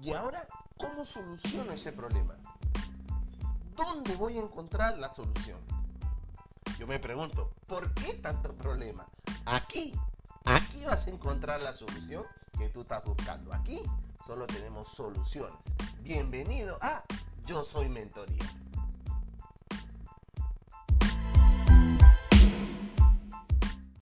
Y ahora, ¿cómo soluciono ese problema? ¿Dónde voy a encontrar la solución? Yo me pregunto, ¿por qué tanto problema? Aquí, aquí vas a encontrar la solución que tú estás buscando. Aquí solo tenemos soluciones. Bienvenido a Yo Soy Mentoría.